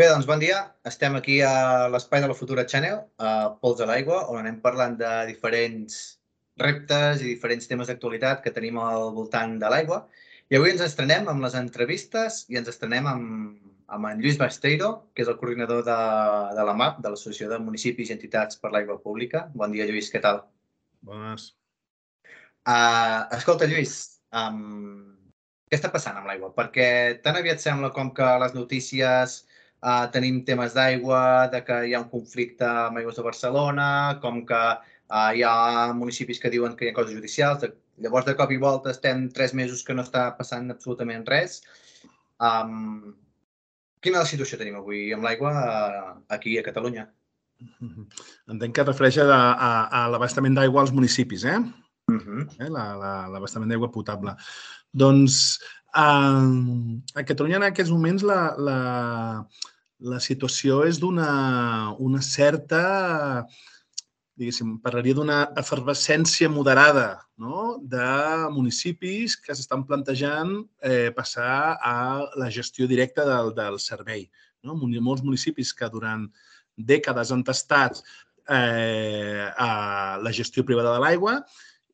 Bé, doncs bon dia. Estem aquí a l'Espai de la Futura Channel, a Pols a l'Aigua, on anem parlant de diferents reptes i diferents temes d'actualitat que tenim al voltant de l'aigua. I avui ens estrenem amb les entrevistes i ens estrenem amb, amb en Lluís Basteiro, que és el coordinador de, de la MAP, de l'Associació de Municipis i Entitats per l'Aigua Pública. Bon dia, Lluís, què tal? Bones. Uh, escolta, Lluís, um, què està passant amb l'aigua? Perquè tan aviat sembla com que les notícies Uh, tenim temes d'aigua, de que hi ha un conflicte amb aigües de Barcelona, com que uh, hi ha municipis que diuen que hi ha coses judicials. De, llavors, de cop i volta, estem tres mesos que no està passant absolutament res. Um, quina la situació tenim avui amb l'aigua uh, aquí a Catalunya? Entenc que es refereix a, a, a l'abastament d'aigua als municipis, eh? Uh -huh. eh? L'abastament d'aigua potable. Doncs a Catalunya en aquests moments la, la, la situació és d'una una certa, diguéssim, parlaria d'una efervescència moderada no? de municipis que s'estan plantejant eh, passar a la gestió directa del, del servei. No? Molts municipis que durant dècades han tastat eh, a la gestió privada de l'aigua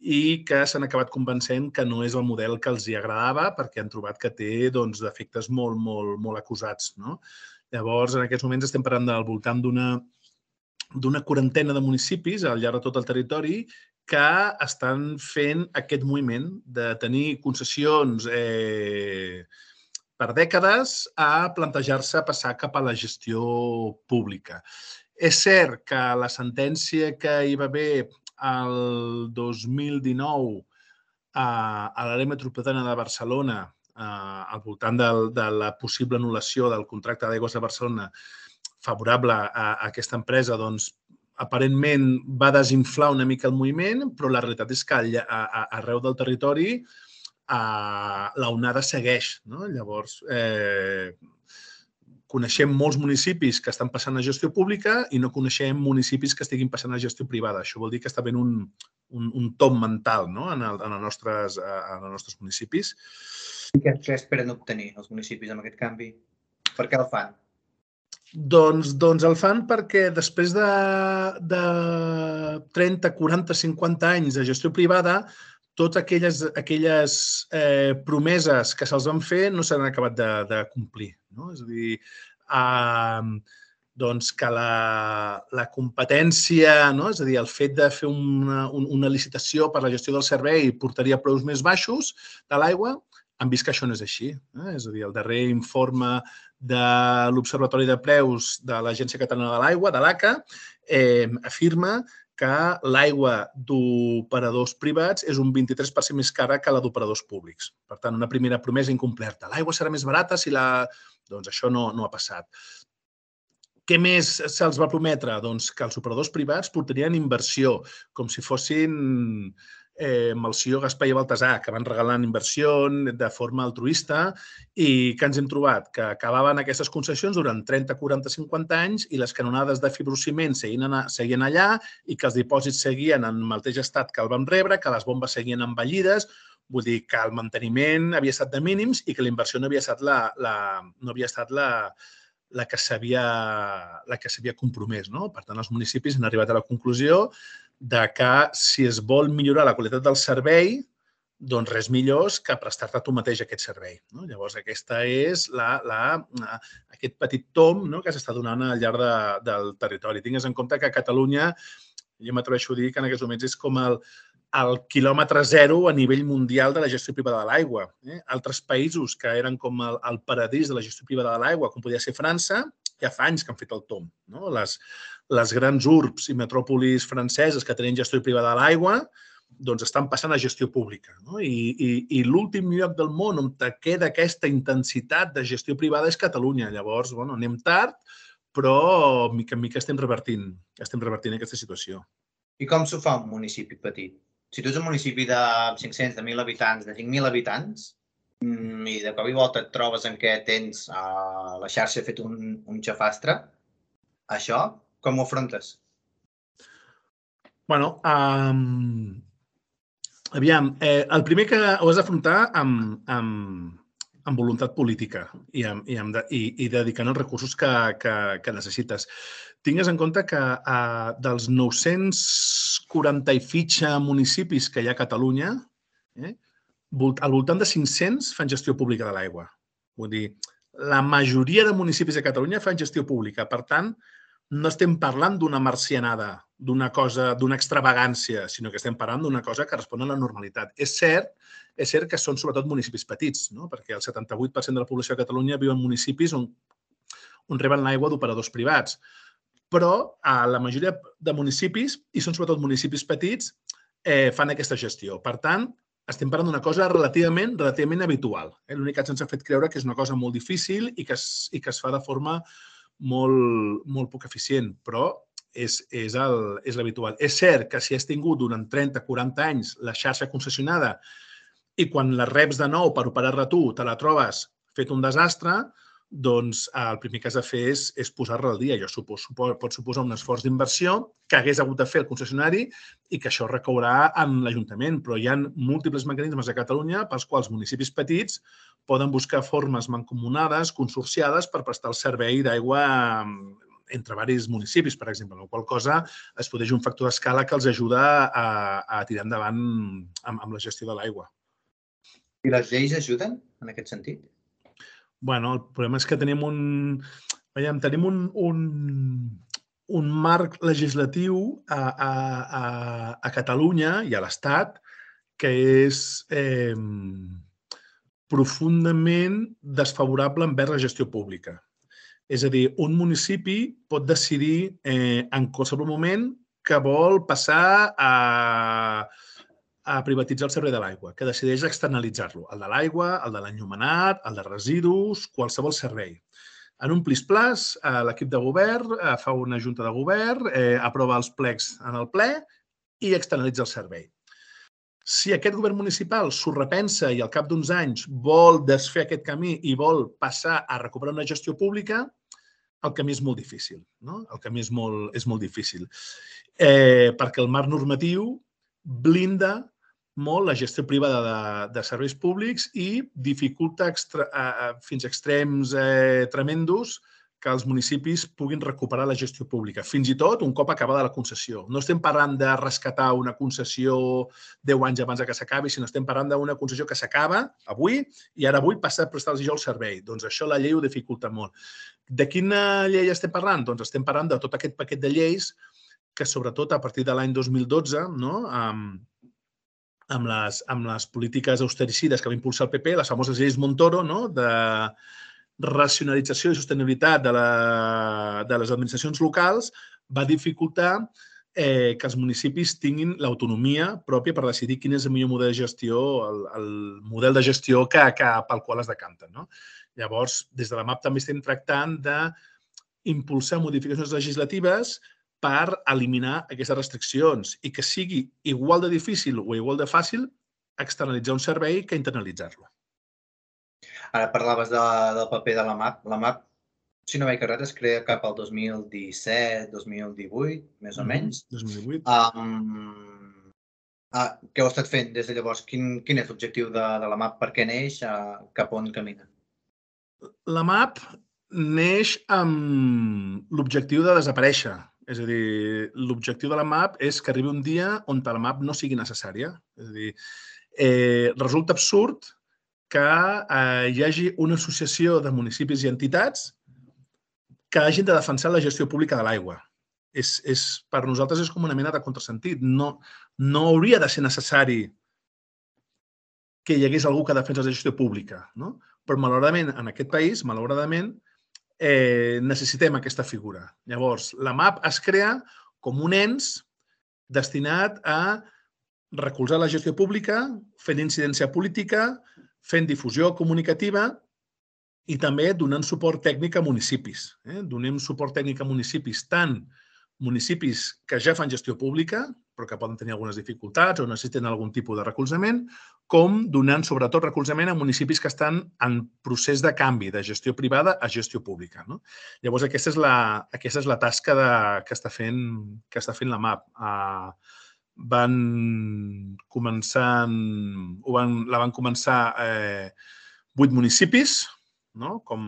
i que s'han acabat convencent que no és el model que els hi agradava perquè han trobat que té doncs, defectes molt, molt, molt acusats. No? Llavors, en aquests moments estem parlant del voltant d'una d'una quarantena de municipis al llarg de tot el territori que estan fent aquest moviment de tenir concessions eh, per dècades a plantejar-se passar cap a la gestió pública. És cert que la sentència que hi va haver el 2019 a, a l'àrea metropolitana de Barcelona eh, al voltant del, de la possible anul·lació del contracte d'aigües de Barcelona favorable a, a aquesta empresa, doncs, aparentment va desinflar una mica el moviment, però la realitat és que a, a, arreu del territori eh, l'onada segueix. No? Llavors, eh, coneixem molts municipis que estan passant a gestió pública i no coneixem municipis que estiguin passant a gestió privada. Això vol dir que està havent un, un, un tom mental no? en, el, en, els nostres, en els nostres municipis. Què, què esperen obtenir els municipis amb aquest canvi? Per què el fan? Doncs, doncs el fan perquè després de, de 30, 40, 50 anys de gestió privada, totes aquelles, aquelles eh, promeses que se'ls van fer no s'han acabat de, de complir. No? És a dir, eh, doncs que la, la competència, no? és a dir, el fet de fer una, una licitació per la gestió del servei portaria preus més baixos de l'aigua, han vist que això no és així. Eh? És a dir, el darrer informe de l'Observatori de Preus de l'Agència Catalana de l'Aigua, de l'ACA, eh, afirma que l'aigua d'operadors privats és un 23% més cara que la d'operadors públics. Per tant, una primera promesa incomplerta. L'aigua serà més barata si la... Doncs això no, no ha passat. Què més se'ls va prometre? Doncs que els operadors privats portarien inversió, com si fossin eh, amb el senyor Gaspar i Baltasar, que van regalant inversió de forma altruista i que ens hem trobat que acabaven aquestes concessions durant 30, 40, 50 anys i les canonades de fibrociment seguien, anar, seguien allà i que els dipòsits seguien en el mateix estat que el vam rebre, que les bombes seguien envellides, vull dir que el manteniment havia estat de mínims i que la inversió no havia estat la, la, no havia estat la, la que s'havia compromès. No? Per tant, els municipis han arribat a la conclusió de que si es vol millorar la qualitat del servei, doncs res millor que prestar-te tu mateix aquest servei. No? Llavors, aquesta és la, la, aquest petit tom no? que s'està donant al llarg de, del territori. Tingues en compte que a Catalunya, jo m'atreveixo a dir que en aquests moments és com el, el quilòmetre zero a nivell mundial de la gestió privada de l'aigua. Eh? Altres països que eren com el, el paradís de la gestió privada de l'aigua, com podia ser França, ja fa anys que han fet el tom. No? Les, les grans urbs i metròpolis franceses que tenen gestió privada de l'aigua doncs estan passant a gestió pública. No? I, i, i l'últim lloc del món on queda aquesta intensitat de gestió privada és Catalunya. Llavors, bueno, anem tard, però mica en mica estem revertint, estem revertint aquesta situació. I com s'ho fa un municipi petit? Si tu ets un municipi de 500, de 1.000 habitants, de 5.000 habitants, mm, i de cop i volta et trobes en què tens uh, la xarxa fet un, un xafastre, això com ho afrontes? Bueno, um, aviam, eh, el primer que ho has d'afrontar amb, amb, amb voluntat política i, amb, i, amb de, i, i dedicant els recursos que, que, que necessites. Tingues en compte que uh, dels 940 i fitxa municipis que hi ha a Catalunya, eh, al voltant de 500 fan gestió pública de l'aigua. Vull dir, la majoria de municipis de Catalunya fan gestió pública. Per tant, no estem parlant d'una marcianada, d'una cosa, d'una extravagància, sinó que estem parlant d'una cosa que respon a la normalitat. És cert, és cert que són sobretot municipis petits, no? perquè el 78% de la població de Catalunya viu en municipis on, on reben l'aigua d'operadors privats. Però a la majoria de municipis, i són sobretot municipis petits, eh, fan aquesta gestió. Per tant, estem parlant d'una cosa relativament relativament habitual. Eh? L'únic que ens ha fet creure que és una cosa molt difícil i que es, i que es fa de forma molt, molt poc eficient, però és, és l'habitual. És, és cert que si has tingut durant 30-40 anys la xarxa concessionada i quan la reps de nou per operar-la tu te la trobes fet un desastre, doncs el primer que has de fer és, és posar-la al dia. Jo suposo, pot suposar un esforç d'inversió que hagués hagut de fer el concessionari i que això recaurà en l'Ajuntament, però hi ha múltiples mecanismes a Catalunya pels quals municipis petits poden buscar formes mancomunades, consorciades, per prestar el servei d'aigua mm, entre varis municipis, per exemple, la qual cosa es podeix un factor d'escala que els ajuda a, a tirar endavant amb, amb la gestió de l'aigua. I les lleis ajuden en aquest sentit? bueno, el problema és que tenim un... Veiem, tenim un, un, un marc legislatiu a, a, a, a Catalunya i a l'Estat que és eh, profundament desfavorable envers la gestió pública. És a dir, un municipi pot decidir eh, en qualsevol moment que vol passar a, a privatitzar el servei de l'aigua, que decideix externalitzar-lo. El de l'aigua, el de l'enllumenat, el de residus, qualsevol servei. En un plis-plas, eh, l'equip de govern eh, fa una junta de govern, eh, aprova els plecs en el ple i externalitza el servei. Si aquest govern municipal s'ho repensa i al cap d'uns anys vol desfer aquest camí i vol passar a recuperar una gestió pública, el camí és molt difícil. No? El camí és molt, és molt difícil. Eh, perquè el marc normatiu blinda molt la gestió privada de, de serveis públics i dificulta extra, eh, fins a extrems eh, tremendos que els municipis puguin recuperar la gestió pública, fins i tot un cop acabada la concessió. No estem parlant de rescatar una concessió 10 anys abans que s'acabi, sinó estem parlant d'una concessió que s'acaba avui i ara vull passar a prestar-los jo el servei. Doncs això la llei ho dificulta molt. De quina llei estem parlant? Doncs estem parlant de tot aquest paquet de lleis que sobretot a partir de l'any 2012, no, amb, amb les, amb les polítiques austericides que va impulsar el PP, les famoses lleis Montoro, no? de racionalització i sostenibilitat de, la, de les administracions locals, va dificultar eh, que els municipis tinguin l'autonomia pròpia per decidir quin és el millor model de gestió, el, el model de gestió que, que, pel qual es decanten. No? Llavors, des de la MAP també estem tractant de impulsar modificacions legislatives per eliminar aquestes restriccions i que sigui igual de difícil o igual de fàcil externalitzar un servei que internalitzar-lo. Ara parlaves de, del paper de la MAP. La MAP, si no vaig errat, es crea cap al 2017, 2018, més o menys. Mm -hmm. 2018. Um, ah, què heu estat fent des de llavors? Quin, quin és l'objectiu de, de la MAP? Per què neix? Uh, cap on camina? La MAP neix amb l'objectiu de desaparèixer és a dir, l'objectiu de la MAP és que arribi un dia on la MAP no sigui necessària. És a dir, eh, resulta absurd que eh, hi hagi una associació de municipis i entitats que hagin de defensar la gestió pública de l'aigua. És, és, per nosaltres és com una mena de contrasentit. No, no hauria de ser necessari que hi hagués algú que defensa la gestió pública. No? Però, malauradament, en aquest país, malauradament, eh, necessitem aquesta figura. Llavors, la MAP es crea com un ens destinat a recolzar la gestió pública, fent incidència política, fent difusió comunicativa i també donant suport tècnic a municipis. Eh? Donem suport tècnic a municipis, tant municipis que ja fan gestió pública, però que poden tenir algunes dificultats o necessiten algun tipus de recolzament, com donant sobretot recolzament a municipis que estan en procés de canvi de gestió privada a gestió pública. No? Llavors, aquesta és la, aquesta és la tasca de, que, està fent, que està fent la MAP. Uh, van començar, ho van, la van començar eh, vuit municipis, no? com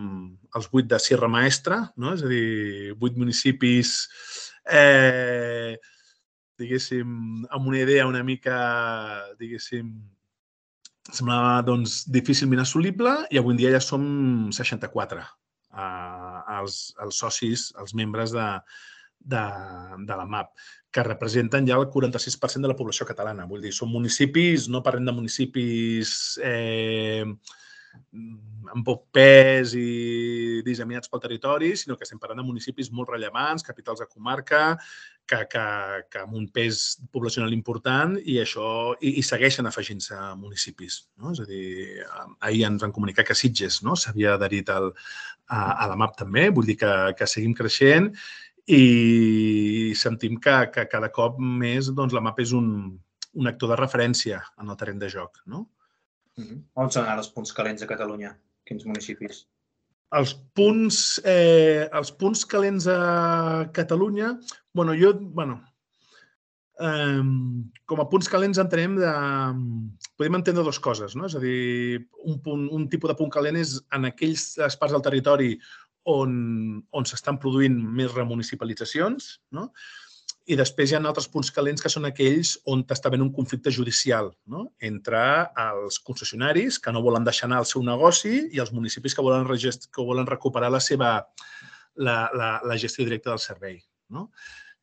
els vuit de Sierra Maestra, no? és a dir, vuit municipis, eh, diguéssim, amb una idea una mica, diguéssim, semblava doncs, difícilment assolible i avui dia ja som 64 eh, els, els socis, els membres de, de, de la MAP, que representen ja el 46% de la població catalana. Vull dir, són municipis, no parlem de municipis eh, amb poc pes i disseminats pel territori, sinó que estem parlant de municipis molt rellevants, capitals de comarca, que, que, que amb un pes poblacional important i això i, i segueixen afegint-se municipis. No? És a dir, ahir ens van comunicar que Sitges no? s'havia adherit al, a, a la MAP també, vull dir que, que seguim creixent i sentim que, que cada cop més doncs, la MAP és un, un actor de referència en el terreny de joc. No? Mm -hmm. On són ara els punts calents a Catalunya? Quins municipis? Els punts, eh, els punts calents a Catalunya, bueno, jo, bueno, eh, com a punts calents entenem de... Podem entendre dues coses, no? És a dir, un, punt, un tipus de punt calent és en aquells parts del territori on, on s'estan produint més remunicipalitzacions, no? I després hi ha altres punts calents que són aquells on està havent un conflicte judicial no? entre els concessionaris que no volen deixar anar el seu negoci i els municipis que volen, que volen recuperar la seva la, la, la gestió directa del servei. No?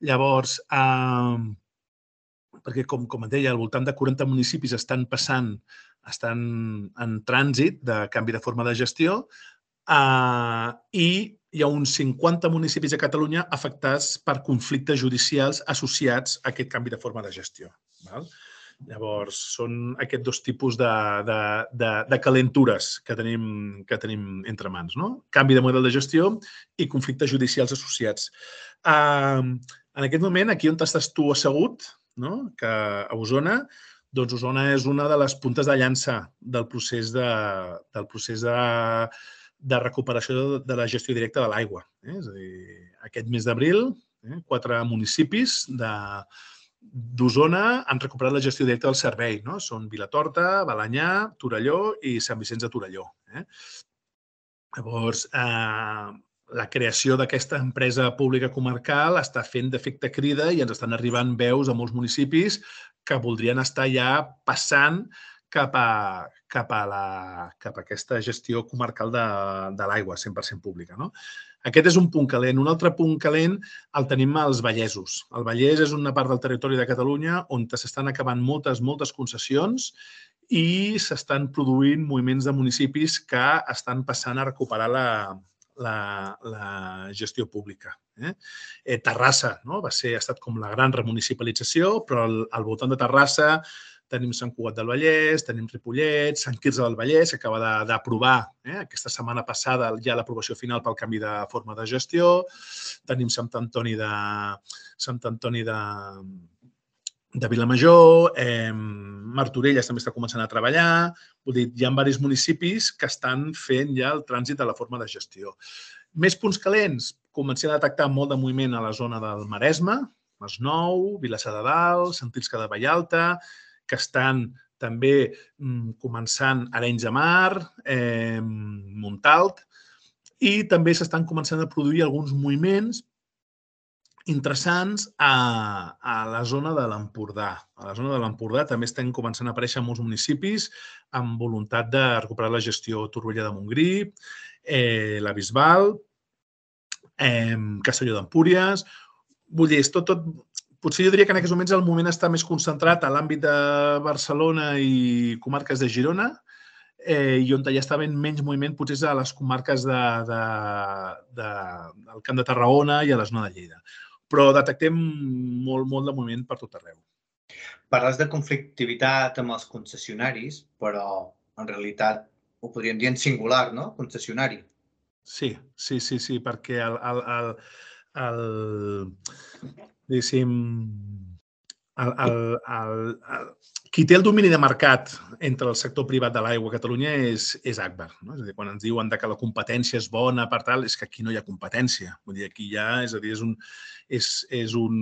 Llavors, eh, perquè com, com et deia, al voltant de 40 municipis estan passant, estan en trànsit de canvi de forma de gestió, Uh, I hi ha uns 50 municipis a Catalunya afectats per conflictes judicials associats a aquest canvi de forma de gestió. Val? Llavors, són aquests dos tipus de, de, de, de calentures que tenim, que tenim entre mans. No? Canvi de model de gestió i conflictes judicials associats. Uh, en aquest moment, aquí on estàs tu assegut, no? que a Osona, doncs Osona és una de les puntes de llança del procés de, del procés de de recuperació de la gestió directa de l'aigua. Eh? És a dir, aquest mes d'abril, eh, quatre municipis de d'Osona han recuperat la gestió directa del servei. No? Són Vilatorta, Balanyà, Torelló i Sant Vicenç de Torelló. Eh? Llavors, eh, la creació d'aquesta empresa pública comarcal està fent d'efecte crida i ens estan arribant veus a molts municipis que voldrien estar ja passant cap a, cap a, la, cap a aquesta gestió comarcal de, de l'aigua 100% pública. No? Aquest és un punt calent. Un altre punt calent el tenim als Vallesos. El Vallès és una part del territori de Catalunya on s'estan acabant moltes, moltes concessions i s'estan produint moviments de municipis que estan passant a recuperar la, la, la gestió pública. Eh? Eh, Terrassa no? va ser, ha estat com la gran remunicipalització, però al, al voltant de Terrassa tenim Sant Cugat del Vallès, tenim Ripollet, Sant Quirze del Vallès, que acaba d'aprovar eh, aquesta setmana passada ja l'aprovació final pel canvi de forma de gestió, tenim Sant Antoni de, Sant Antoni de, de Vilamajor, eh, Martorelles també està començant a treballar, vull dir, hi ha diversos municipis que estan fent ja el trànsit de la forma de gestió. Més punts calents, comencem a detectar molt de moviment a la zona del Maresme, Masnou, Vilassar de Dalt, Sant Isca de Vallalta, que estan també mm, començant Arenys de Mar, eh, Montalt, i també s'estan començant a produir alguns moviments interessants a, a la zona de l'Empordà. A la zona de l'Empordà també estan començant a aparèixer molts municipis amb voluntat de recuperar la gestió Torroella de Montgrí, eh, la Bisbal, eh, Castelló d'Empúries... Vull dir, és tot, tot potser jo diria que en aquests moments el moment està més concentrat a l'àmbit de Barcelona i comarques de Girona, eh, i on ja està havent menys moviment potser és a les comarques de, de, de, del Camp de Tarragona i a la zona de Lleida. Però detectem molt, molt de moviment per tot arreu. Parles de conflictivitat amb els concessionaris, però en realitat ho podríem dir en singular, no? Concessionari. Sí, sí, sí, sí, perquè el, el, el, el, diguéssim, el, el, el, el, qui té el domini de mercat entre el sector privat de l'aigua a Catalunya és, és Agbar. No? És a dir, quan ens diuen que la competència és bona per tal, és que aquí no hi ha competència. Vull dir, aquí ja, és a dir, és un, és, és un,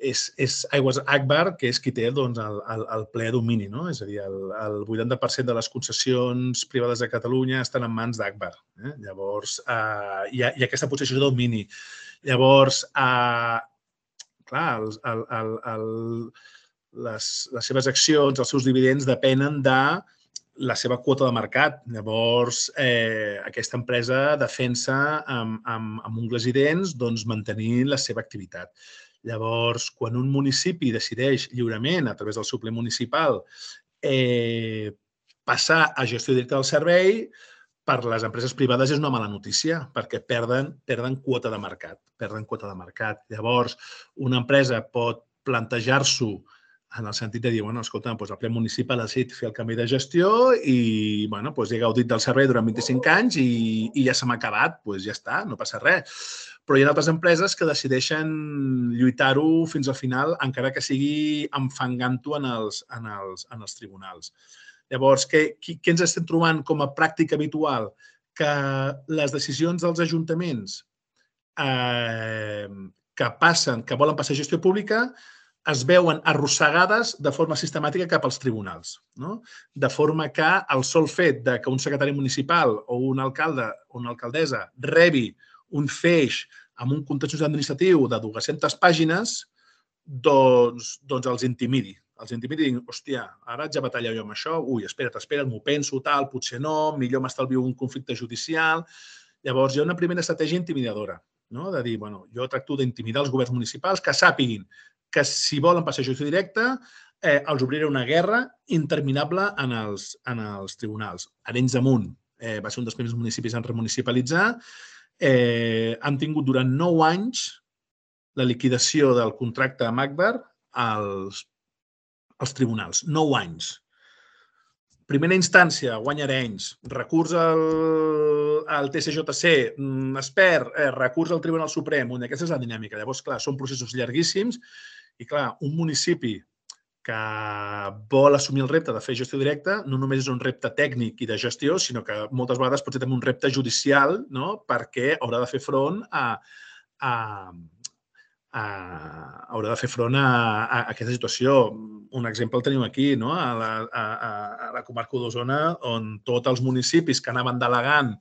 és, és Aigües Akbar, que és qui té doncs, el, el, el ple domini. No? És a dir, el, el 80% de les concessions privades de Catalunya estan en mans d'Akbar. Eh? Llavors, eh, hi, ha, hi ha aquesta posició de domini. Llavors, eh, clar, el, el, el, el, les, les seves accions, els seus dividends depenen de la seva quota de mercat. Llavors, eh, aquesta empresa defensa amb, amb, amb ungles i dents doncs, mantenir la seva activitat. Llavors, quan un municipi decideix lliurement, a través del seu ple municipal, eh, passar a gestió directa del servei, per les empreses privades és una mala notícia, perquè perden, perden quota de mercat. Perden quota de mercat. Llavors, una empresa pot plantejar-s'ho en el sentit de dir, bueno, escolta, doncs el ple municipal ha decidit fer el canvi de gestió i, bueno, doncs he gaudit del servei durant 25 anys i, i ja se m'ha acabat, doncs ja està, no passa res. Però hi ha altres empreses que decideixen lluitar-ho fins al final, encara que sigui enfangant-ho en, els, en, els, en els tribunals. Llavors, què, què ens estem trobant com a pràctica habitual? Que les decisions dels ajuntaments eh, que passen, que volen passar a gestió pública, es veuen arrossegades de forma sistemàtica cap als tribunals. No? De forma que el sol fet de que un secretari municipal o un alcalde o una alcaldessa rebi un feix amb un contenciós administratiu de 200 pàgines, doncs, doncs els intimidi. Els intimidi i diguin, hòstia, ara haig de batallar jo amb això, ui, espera't, espera't, m'ho penso, tal, potser no, millor m'estalvio un conflicte judicial. Llavors, hi ha una primera estratègia intimidadora, no? de dir, bueno, jo tracto d'intimidar els governs municipals que sàpiguin que si volen passar a judici directe, eh, els obriré una guerra interminable en els, en els tribunals. Arenys de Munt eh, va ser un dels primers municipis en remunicipalitzar. Eh, han tingut durant nou anys la liquidació del contracte amb Akbar als, als tribunals. Nou anys. Primera instància, guanya Arenys. Recurs al, al TCJC, mm, es perd, eh, recurs al Tribunal Suprem. Aquesta és la dinàmica. Llavors, clar, són processos llarguíssims i clar, un municipi que vol assumir el repte de fer gestió directa no només és un repte tècnic i de gestió, sinó que moltes vegades pot ser també un repte judicial no? perquè haurà de fer front a, a, a, haurà de fer front a, a, aquesta situació. Un exemple el tenim aquí, no? a, la, a, a la comarca d'Osona, on tots els municipis que anaven delegant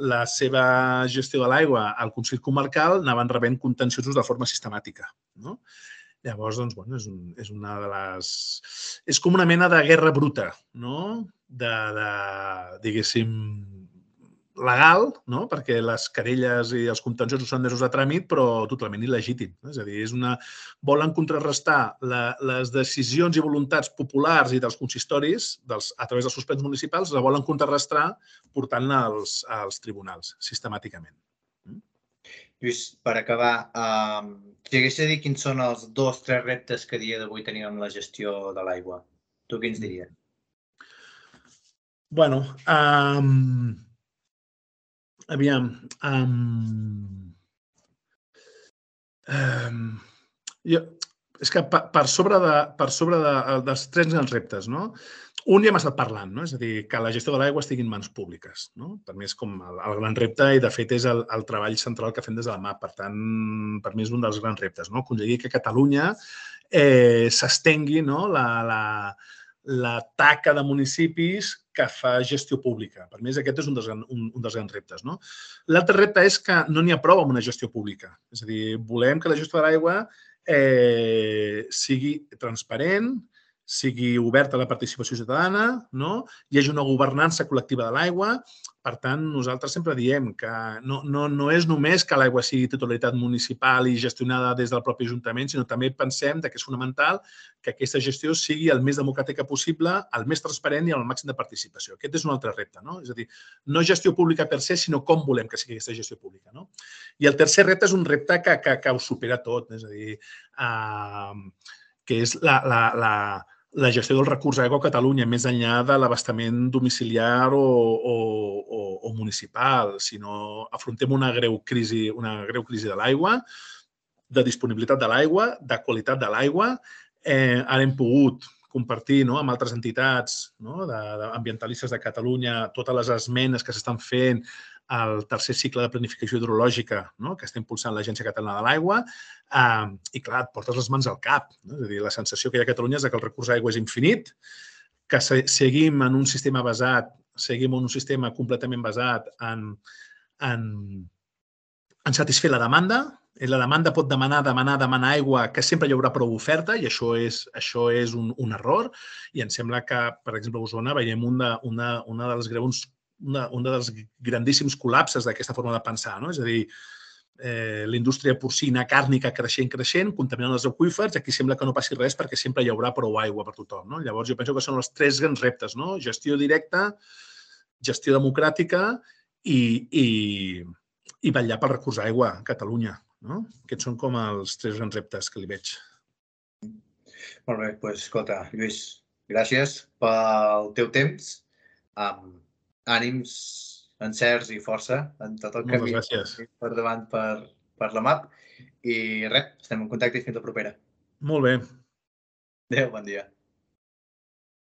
la seva gestió de l'aigua al Consell Comarcal anaven rebent contenciosos de forma sistemàtica. No? Llavors, doncs, bueno, és, un, és una de les... És com una mena de guerra bruta, no? De, de diguéssim, legal, no? perquè les querelles i els contenciosos són mesos de tràmit, però totalment il·legítim. És a dir, és una... volen contrarrestar la, les decisions i voluntats populars i dels consistoris dels, a través dels suspens municipals, la volen contrarrestar portant-la als, als tribunals, sistemàticament. Lluís, per acabar, um, si hagués de dir quins són els dos, tres reptes que dia d'avui tenim amb la gestió de l'aigua, tu què ens diries? Bueno, um, aviam, um, um, jo, és que per, per sobre, de, per sobre de, dels tres grans reptes, no? un ja hem estat parlant, no? és a dir, que la gestió de l'aigua estigui en mans públiques. No? Per mi és com el, el gran repte i, de fet, és el, el treball central que fem des de la MAP. Per tant, per mi és un dels grans reptes. No? Aconseguir que Catalunya eh, s'estengui no? la, la, la taca de municipis que fa gestió pública. Per mi aquest és un dels, un, un dels grans reptes. No? L'altre repte és que no n'hi ha prou amb una gestió pública. És a dir, volem que la gestió de l'aigua eh, sigui transparent, sigui oberta a la participació ciutadana, no? hi hagi una governança col·lectiva de l'aigua. Per tant, nosaltres sempre diem que no, no, no és només que l'aigua sigui titularitat municipal i gestionada des del propi Ajuntament, sinó també pensem que és fonamental que aquesta gestió sigui el més democràtica possible, el més transparent i el màxim de participació. Aquest és un altre repte. No? És a dir, no gestió pública per se, sinó com volem que sigui aquesta gestió pública. No? I el tercer repte és un repte que, que, que ho supera tot. És a dir, uh, que és la, la, la, la gestió del recurs aigua a Catalunya, més enllà de l'abastament domiciliar o, o, o, o municipal, sinó afrontem una greu crisi, una greu crisi de l'aigua, de disponibilitat de l'aigua, de qualitat de l'aigua. Eh, ara hem pogut compartir no, amb altres entitats no, de, de de Catalunya totes les esmenes que s'estan fent el tercer cicle de planificació hidrològica no? que està impulsant l'Agència Catalana de l'Aigua. Eh, I, clar, et portes les mans al cap. No? És a dir, la sensació que hi ha a Catalunya és que el recurs d'aigua és infinit, que se seguim en un sistema basat, seguim en un sistema completament basat en, en, en satisfer la demanda, la demanda pot demanar, demanar, demanar aigua, que sempre hi haurà prou oferta i això és, això és un, un error. I em sembla que, per exemple, a Osona veiem una, una, una dels greus una, un dels grandíssims col·lapses d'aquesta forma de pensar. No? És a dir, eh, la indústria porcina càrnica creixent, creixent, contaminant els aqüífers, aquí sembla que no passi res perquè sempre hi haurà prou aigua per tothom. No? Llavors, jo penso que són els tres grans reptes, no? gestió directa, gestió democràtica i, i, i vetllar pel recurs d'aigua a Catalunya. No? Aquests són com els tres grans reptes que li veig. Molt bé, doncs escolta, Lluís, gràcies pel teu temps. Um, ànims, encerts i força en tot el Moltes camí gràcies. per davant per, per la MAP. I res, estem en contacte i fins la propera. Molt bé. Adéu, bon dia.